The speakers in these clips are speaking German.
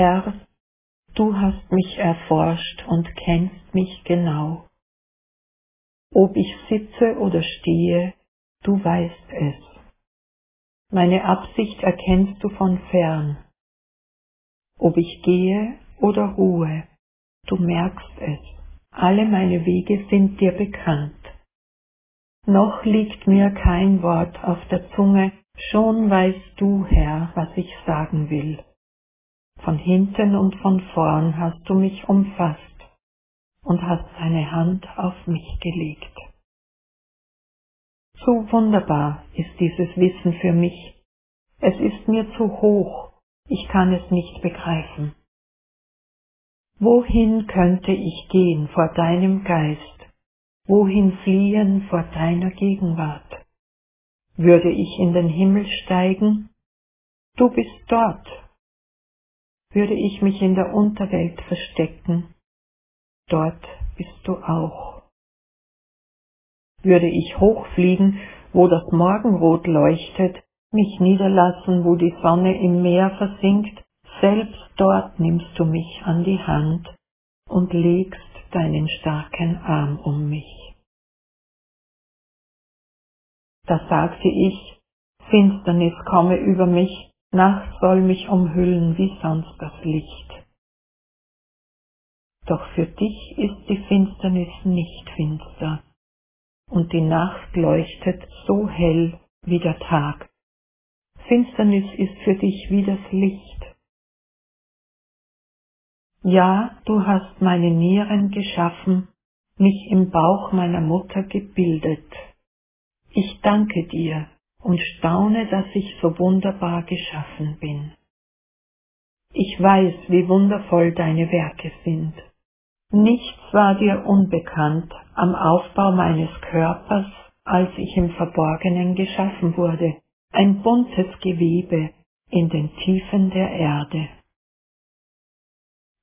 Herr, du hast mich erforscht und kennst mich genau. Ob ich sitze oder stehe, du weißt es. Meine Absicht erkennst du von fern. Ob ich gehe oder ruhe, du merkst es. Alle meine Wege sind dir bekannt. Noch liegt mir kein Wort auf der Zunge, schon weißt du, Herr, was ich sagen will. Von hinten und von vorn hast du mich umfasst und hast deine Hand auf mich gelegt. Zu wunderbar ist dieses Wissen für mich. Es ist mir zu hoch, ich kann es nicht begreifen. Wohin könnte ich gehen vor deinem Geist? Wohin fliehen vor deiner Gegenwart? Würde ich in den Himmel steigen? Du bist dort. Würde ich mich in der Unterwelt verstecken? Dort bist du auch. Würde ich hochfliegen, wo das Morgenrot leuchtet, mich niederlassen, wo die Sonne im Meer versinkt, selbst dort nimmst du mich an die Hand und legst deinen starken Arm um mich. Da sagte ich, Finsternis komme über mich, Nacht soll mich umhüllen wie sonst das Licht. Doch für dich ist die Finsternis nicht finster, und die Nacht leuchtet so hell wie der Tag. Finsternis ist für dich wie das Licht. Ja, du hast meine Nieren geschaffen, mich im Bauch meiner Mutter gebildet. Ich danke dir und staune, dass ich so wunderbar geschaffen bin. Ich weiß, wie wundervoll deine Werke sind. Nichts war dir unbekannt am Aufbau meines Körpers, als ich im Verborgenen geschaffen wurde, ein buntes Gewebe in den Tiefen der Erde.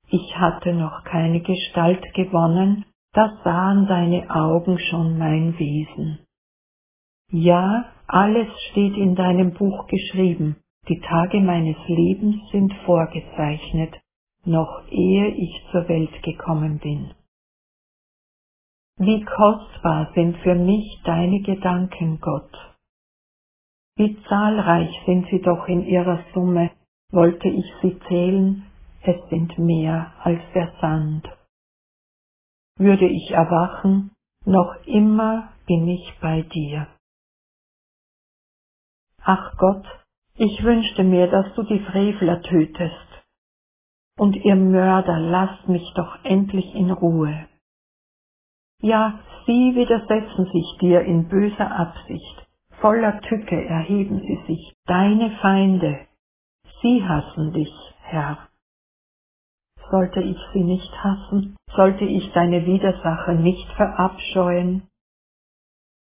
Ich hatte noch keine Gestalt gewonnen, da sahen deine Augen schon mein Wesen. Ja, alles steht in deinem Buch geschrieben, die Tage meines Lebens sind vorgezeichnet, noch ehe ich zur Welt gekommen bin. Wie kostbar sind für mich deine Gedanken, Gott. Wie zahlreich sind sie doch in ihrer Summe, wollte ich sie zählen, es sind mehr als der Sand. Würde ich erwachen, noch immer bin ich bei dir. Ach Gott, ich wünschte mir, dass du die Frevler tötest. Und ihr Mörder, lasst mich doch endlich in Ruhe. Ja, sie widersetzen sich dir in böser Absicht, voller Tücke erheben sie sich, deine Feinde. Sie hassen dich, Herr. Sollte ich sie nicht hassen? Sollte ich deine Widersacher nicht verabscheuen?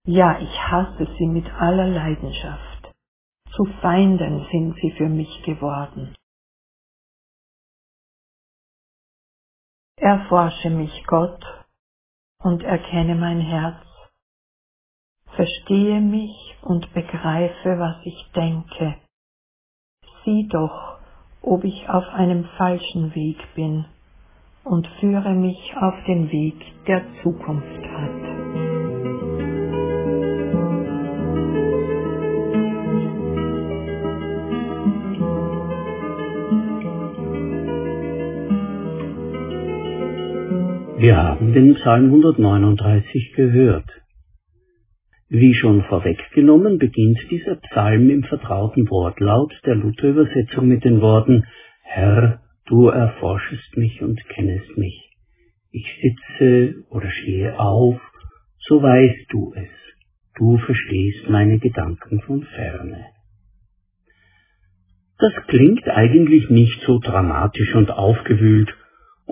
Ja, ich hasse sie mit aller Leidenschaft. Zu Feinden sind sie für mich geworden. Erforsche mich, Gott, und erkenne mein Herz. Verstehe mich und begreife, was ich denke. Sieh doch, ob ich auf einem falschen Weg bin und führe mich auf den Weg der Zukunft hat. Wir haben den Psalm 139 gehört. Wie schon vorweggenommen, beginnt dieser Psalm im vertrauten Wortlaut der Luther-Übersetzung mit den Worten Herr, du erforschest mich und kennest mich. Ich sitze oder stehe auf, so weißt du es. Du verstehst meine Gedanken von ferne. Das klingt eigentlich nicht so dramatisch und aufgewühlt,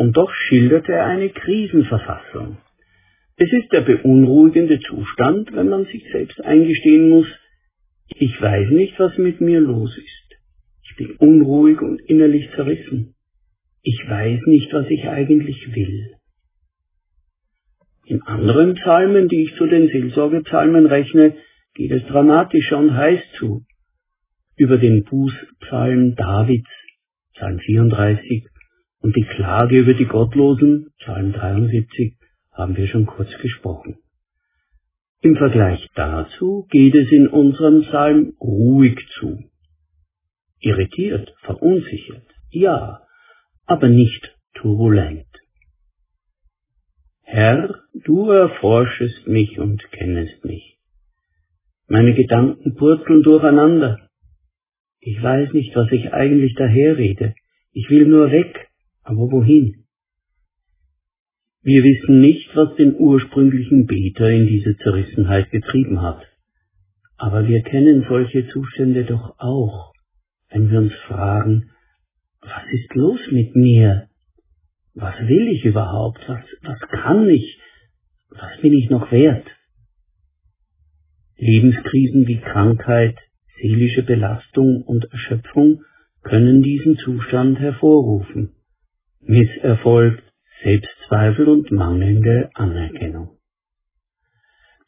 und doch schildert er eine Krisenverfassung. Es ist der beunruhigende Zustand, wenn man sich selbst eingestehen muss, ich weiß nicht, was mit mir los ist. Ich bin unruhig und innerlich zerrissen. Ich weiß nicht, was ich eigentlich will. In anderen Psalmen, die ich zu den Seelsorgepsalmen rechne, geht es dramatischer und heiß zu. Über den Bußpsalm Davids Psalm 34, und die Klage über die Gottlosen, Psalm 73, haben wir schon kurz gesprochen. Im Vergleich dazu geht es in unserem Psalm ruhig zu. Irritiert, verunsichert, ja, aber nicht turbulent. Herr, du erforschest mich und kennest mich. Meine Gedanken purzeln durcheinander. Ich weiß nicht, was ich eigentlich daherrede. Ich will nur weg, aber wohin? Wir wissen nicht, was den ursprünglichen Beter in diese Zerrissenheit getrieben hat. Aber wir kennen solche Zustände doch auch, wenn wir uns fragen, was ist los mit mir? Was will ich überhaupt? Was, was kann ich? Was bin ich noch wert? Lebenskrisen wie Krankheit, seelische Belastung und Erschöpfung können diesen Zustand hervorrufen. Misserfolg, Selbstzweifel und mangelnde Anerkennung.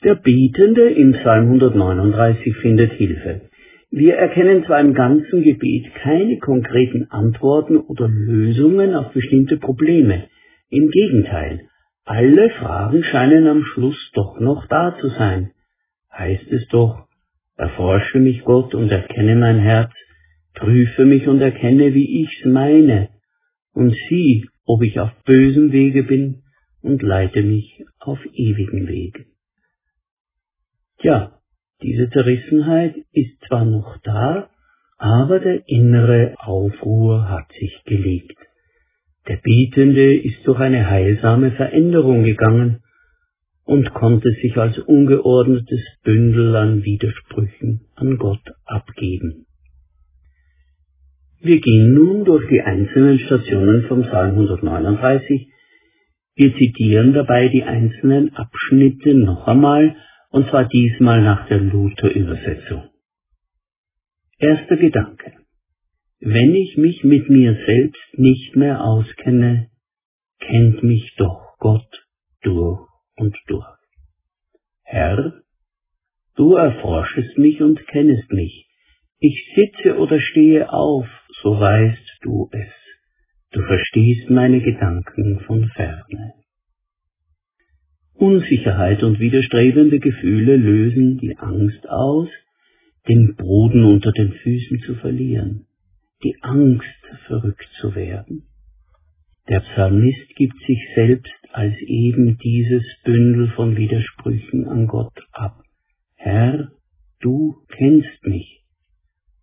Der Betende im Psalm 139 findet Hilfe. Wir erkennen zwar im ganzen Gebet keine konkreten Antworten oder Lösungen auf bestimmte Probleme. Im Gegenteil, alle Fragen scheinen am Schluss doch noch da zu sein. Heißt es doch, erforsche mich Gott und erkenne mein Herz, prüfe mich und erkenne, wie ich's meine, und sieh, ob ich auf bösem Wege bin, und leite mich auf ewigen Weg. Tja, diese Zerrissenheit ist zwar noch da, aber der innere Aufruhr hat sich gelegt. Der Bietende ist durch eine heilsame Veränderung gegangen und konnte sich als ungeordnetes Bündel an Widersprüchen an Gott abgeben. Wir gehen nun durch die einzelnen Stationen vom Psalm 139. Wir zitieren dabei die einzelnen Abschnitte noch einmal und zwar diesmal nach der Luther-Übersetzung. Erster Gedanke. Wenn ich mich mit mir selbst nicht mehr auskenne, kennt mich doch Gott durch und durch. Herr, du erforschest mich und kennest mich. Ich sitze oder stehe auf, so weißt du es. Du verstehst meine Gedanken von ferne. Unsicherheit und widerstrebende Gefühle lösen die Angst aus, den Boden unter den Füßen zu verlieren, die Angst, verrückt zu werden. Der Psalmist gibt sich selbst als eben dieses Bündel von Widersprüchen an Gott ab. Herr, du kennst mich.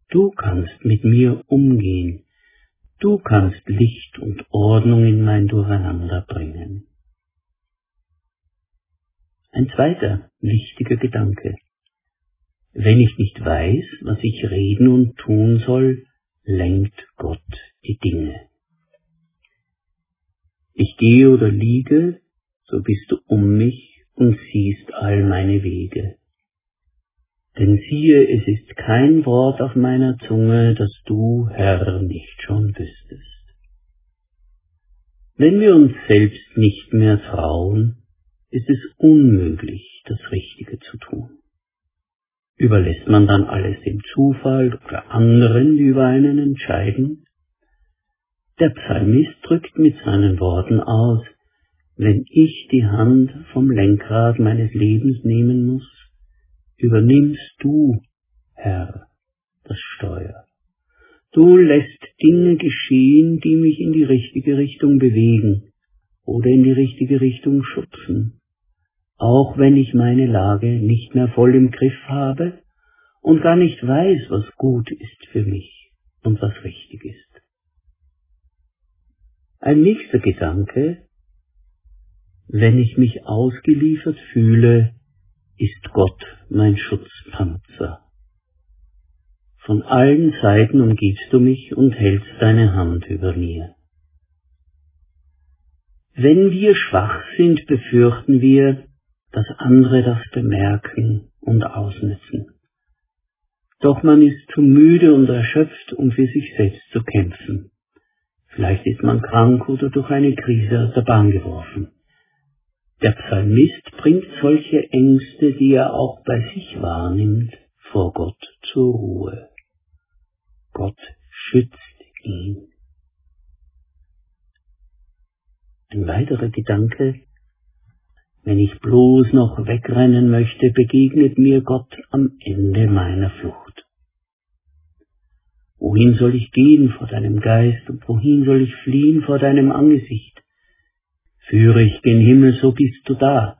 Du kannst mit mir umgehen. Du kannst Licht und Ordnung in mein Durcheinander bringen. Ein zweiter wichtiger Gedanke. Wenn ich nicht weiß, was ich reden und tun soll, lenkt Gott die Dinge. Ich gehe oder liege, so bist du um mich und siehst all meine Wege. Denn siehe, es ist kein Wort auf meiner Zunge, das du, Herr, nicht schon wüsstest. Wenn wir uns selbst nicht mehr trauen, ist es unmöglich, das Richtige zu tun. Überlässt man dann alles dem Zufall oder anderen, die über einen entscheiden? Der Psalmist drückt mit seinen Worten aus, wenn ich die Hand vom Lenkrad meines Lebens nehmen muss, übernimmst du, Herr, das Steuer. Du lässt Dinge geschehen, die mich in die richtige Richtung bewegen oder in die richtige Richtung schubsen auch wenn ich meine Lage nicht mehr voll im Griff habe und gar nicht weiß, was gut ist für mich und was richtig ist. Ein nächster Gedanke, wenn ich mich ausgeliefert fühle, ist Gott mein Schutzpanzer. Von allen Seiten umgibst du mich und hältst deine Hand über mir. Wenn wir schwach sind, befürchten wir, dass andere das bemerken und ausnutzen. Doch man ist zu müde und erschöpft, um für sich selbst zu kämpfen. Vielleicht ist man krank oder durch eine Krise aus der Bahn geworfen. Der Psalmist bringt solche Ängste, die er auch bei sich wahrnimmt, vor Gott zur Ruhe. Gott schützt ihn. Ein weiterer Gedanke, wenn ich bloß noch wegrennen möchte, begegnet mir Gott am Ende meiner Flucht. Wohin soll ich gehen vor deinem Geist und wohin soll ich fliehen vor deinem Angesicht? Führe ich gen Himmel, so bist du da.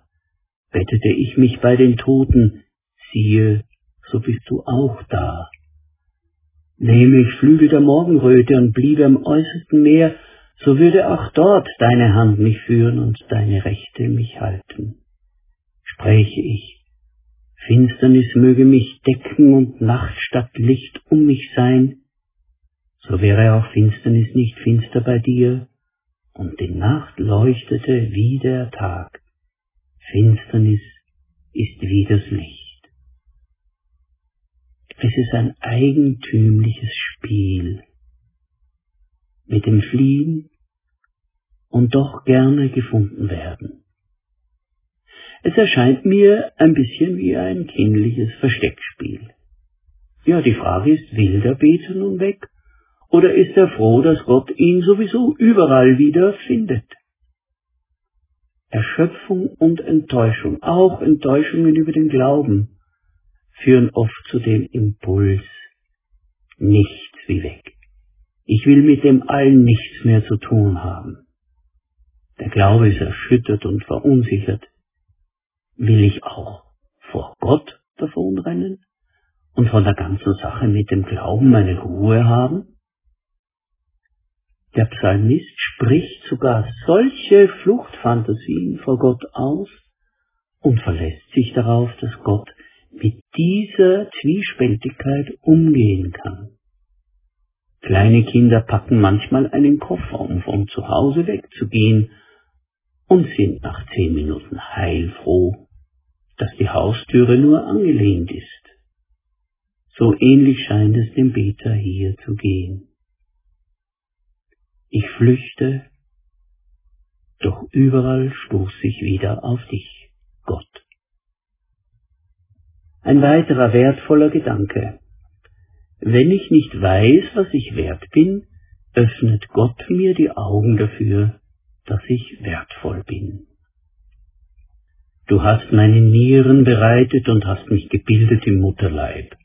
Bettete ich mich bei den Toten, siehe, so bist du auch da. Nehme ich Flügel der Morgenröte und bliebe am äußersten Meer, so würde auch dort deine Hand mich führen und deine Rechte mich halten. Spräche ich, Finsternis möge mich decken und Nacht statt Licht um mich sein, so wäre auch Finsternis nicht finster bei dir, und die Nacht leuchtete wie der Tag. Finsternis ist wie das Licht. Es ist ein eigentümliches Spiel mit dem Fliehen und doch gerne gefunden werden. Es erscheint mir ein bisschen wie ein kindliches Versteckspiel. Ja, die Frage ist, will der Beter nun weg? Oder ist er froh, dass Gott ihn sowieso überall wieder findet? Erschöpfung und Enttäuschung, auch Enttäuschungen über den Glauben, führen oft zu dem Impuls, nichts wie weg. Ich will mit dem allen nichts mehr zu tun haben. Der Glaube ist erschüttert und verunsichert. Will ich auch vor Gott davonrennen und von der ganzen Sache mit dem Glauben meine Ruhe haben? Der Psalmist spricht sogar solche Fluchtfantasien vor Gott aus und verlässt sich darauf, dass Gott mit dieser Zwiespältigkeit umgehen kann. Kleine Kinder packen manchmal einen Koffer, um von zu Hause wegzugehen und sind nach zehn Minuten heilfroh, dass die Haustüre nur angelehnt ist. So ähnlich scheint es dem Beter hier zu gehen. Ich flüchte, doch überall stoß ich wieder auf dich, Gott. Ein weiterer wertvoller Gedanke. Wenn ich nicht weiß, was ich wert bin, öffnet Gott mir die Augen dafür, dass ich wertvoll bin. Du hast meine Nieren bereitet und hast mich gebildet im Mutterleib.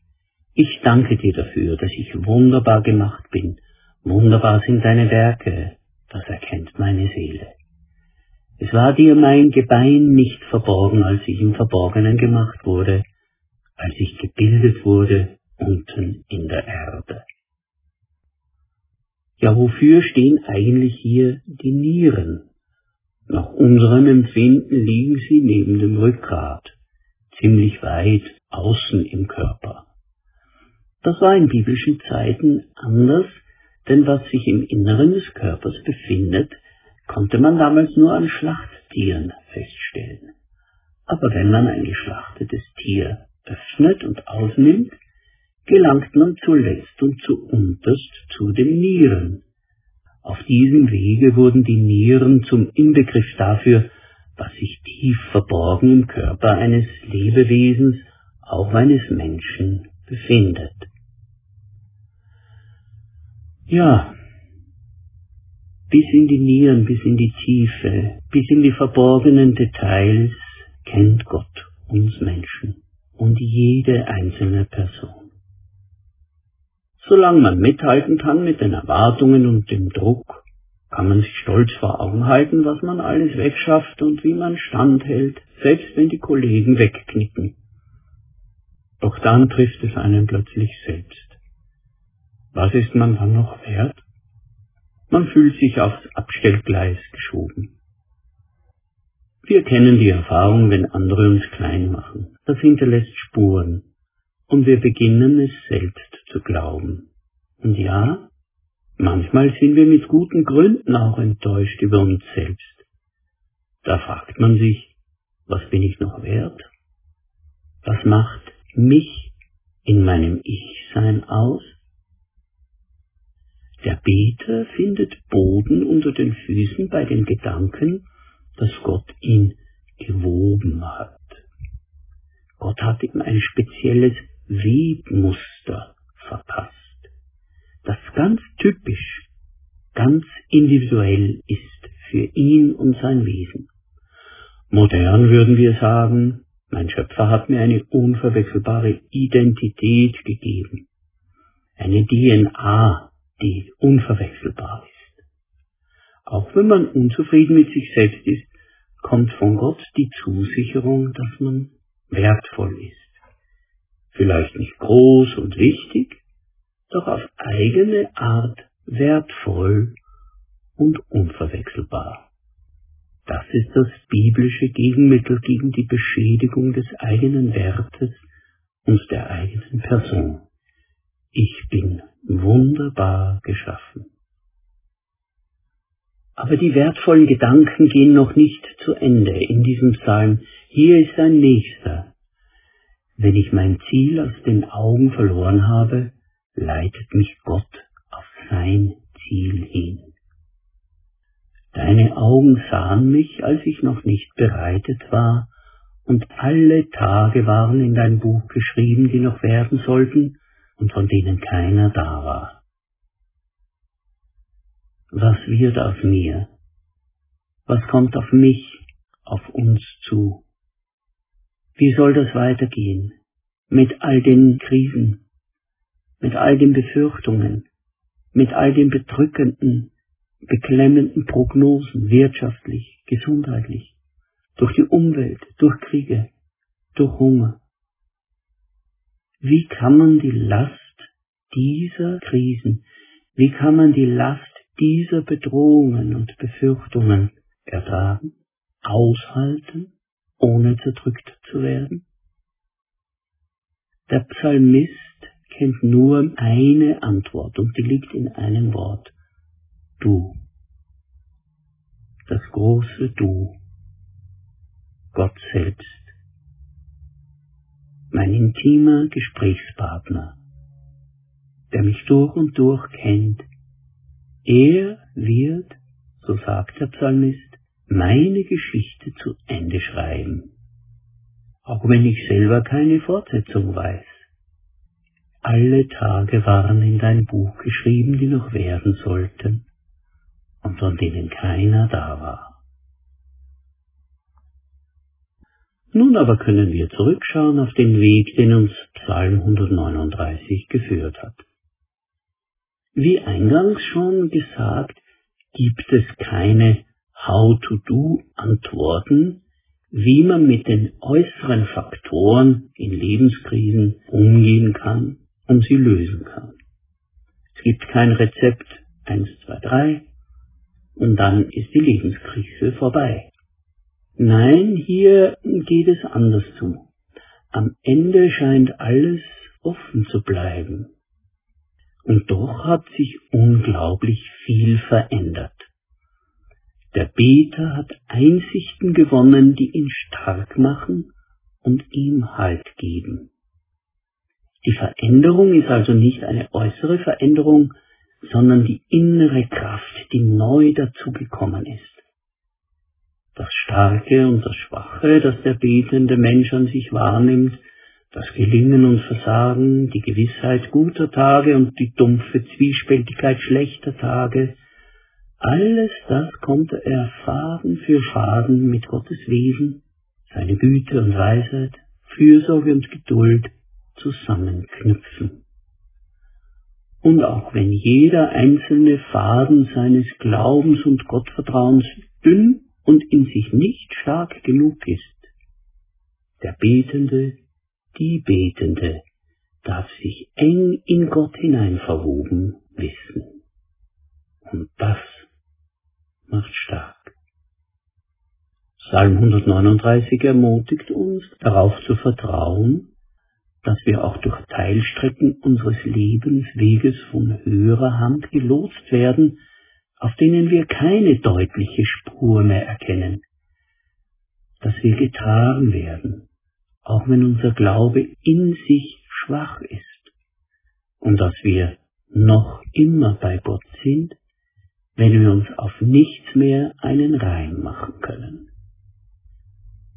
Ich danke dir dafür, dass ich wunderbar gemacht bin. Wunderbar sind deine Werke, das erkennt meine Seele. Es war dir mein Gebein nicht verborgen, als ich im Verborgenen gemacht wurde, als ich gebildet wurde unten in der Erde. Ja, wofür stehen eigentlich hier die Nieren? Nach unserem Empfinden liegen sie neben dem Rückgrat, ziemlich weit außen im Körper. Das war in biblischen Zeiten anders, denn was sich im Inneren des Körpers befindet, konnte man damals nur an Schlachttieren feststellen. Aber wenn man ein geschlachtetes Tier öffnet und aufnimmt, gelangt man zuletzt und zuunterst zu den Nieren. Auf diesem Wege wurden die Nieren zum Inbegriff dafür, was sich tief verborgen im Körper eines Lebewesens, auch eines Menschen, befindet. Ja, bis in die Nieren, bis in die Tiefe, bis in die verborgenen Details kennt Gott uns Menschen und jede einzelne Person. Solange man mithalten kann mit den Erwartungen und dem Druck, kann man sich stolz vor Augen halten, was man alles wegschafft und wie man standhält, selbst wenn die Kollegen wegknicken. Doch dann trifft es einen plötzlich selbst. Was ist man dann noch wert? Man fühlt sich aufs Abstellgleis geschoben. Wir kennen die Erfahrung, wenn andere uns klein machen. Das hinterlässt Spuren. Und wir beginnen es selbst zu glauben. Und ja, manchmal sind wir mit guten Gründen auch enttäuscht über uns selbst. Da fragt man sich, was bin ich noch wert? Was macht mich in meinem Ich-Sein aus? Der Beter findet Boden unter den Füßen bei den Gedanken, dass Gott ihn gewoben hat. Gott hat ihm ein spezielles Webmuster verpasst, das ganz typisch, ganz individuell ist für ihn und sein Wesen. Modern würden wir sagen, mein Schöpfer hat mir eine unverwechselbare Identität gegeben, eine DNA, die unverwechselbar ist. Auch wenn man unzufrieden mit sich selbst ist, kommt von Gott die Zusicherung, dass man wertvoll ist. Vielleicht nicht groß und wichtig, doch auf eigene Art wertvoll und unverwechselbar. Das ist das biblische Gegenmittel gegen die Beschädigung des eigenen Wertes und der eigenen Person. Ich bin wunderbar geschaffen. Aber die wertvollen Gedanken gehen noch nicht zu Ende in diesem Psalm. Hier ist ein nächster. Wenn ich mein Ziel aus den Augen verloren habe, leitet mich Gott auf sein Ziel hin. Deine Augen sahen mich, als ich noch nicht bereitet war, und alle Tage waren in dein Buch geschrieben, die noch werden sollten und von denen keiner da war was wird aus mir? Was kommt auf mich, auf uns zu? Wie soll das weitergehen? Mit all den Krisen, mit all den Befürchtungen, mit all den bedrückenden, beklemmenden Prognosen, wirtschaftlich, gesundheitlich, durch die Umwelt, durch Kriege, durch Hunger. Wie kann man die Last dieser Krisen, wie kann man die Last dieser Bedrohungen und Befürchtungen ertragen, aushalten, ohne zerdrückt zu werden? Der Psalmist kennt nur eine Antwort und die liegt in einem Wort. Du. Das große Du. Gott selbst. Mein intimer Gesprächspartner, der mich durch und durch kennt er wird, so sagt der Psalmist, meine Geschichte zu Ende schreiben, auch wenn ich selber keine Fortsetzung weiß. Alle Tage waren in dein Buch geschrieben, die noch werden sollten und von denen keiner da war. Nun aber können wir zurückschauen auf den Weg, den uns Psalm 139 geführt hat. Wie eingangs schon gesagt, gibt es keine How-to-Do-Antworten, wie man mit den äußeren Faktoren in Lebenskrisen umgehen kann und sie lösen kann. Es gibt kein Rezept 1, 2, 3 und dann ist die Lebenskrise vorbei. Nein, hier geht es anders zu. Am Ende scheint alles offen zu bleiben. Und doch hat sich unglaublich viel verändert. Der Beter hat Einsichten gewonnen, die ihn stark machen und ihm Halt geben. Die Veränderung ist also nicht eine äußere Veränderung, sondern die innere Kraft, die neu dazugekommen ist. Das Starke und das Schwache, das der betende Mensch an sich wahrnimmt, das Gelingen und Versagen, die Gewissheit guter Tage und die dumpfe Zwiespältigkeit schlechter Tage, alles das konnte er Faden für Faden mit Gottes Wesen, seine Güte und Weisheit, Fürsorge und Geduld zusammenknüpfen. Und auch wenn jeder einzelne Faden seines Glaubens und Gottvertrauens dünn und in sich nicht stark genug ist, der Betende die Betende darf sich eng in Gott hinein verwoben wissen. Und das macht stark. Psalm 139 ermutigt uns, darauf zu vertrauen, dass wir auch durch Teilstrecken unseres Lebensweges von höherer Hand gelotst werden, auf denen wir keine deutliche Spur mehr erkennen, dass wir getragen werden auch wenn unser Glaube in sich schwach ist und dass wir noch immer bei Gott sind, wenn wir uns auf nichts mehr einen Reim machen können.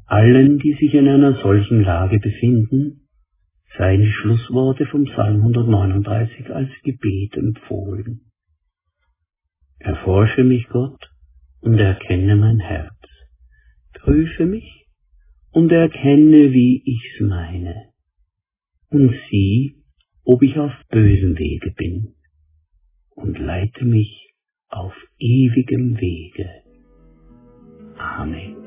Allen, die sich in einer solchen Lage befinden, seien die Schlussworte vom Psalm 139 als Gebet empfohlen. Erforsche mich, Gott, und erkenne mein Herz. Prüfe mich und erkenne, wie ich's meine. Und sieh, ob ich auf bösem Wege bin. Und leite mich auf ewigem Wege. Amen.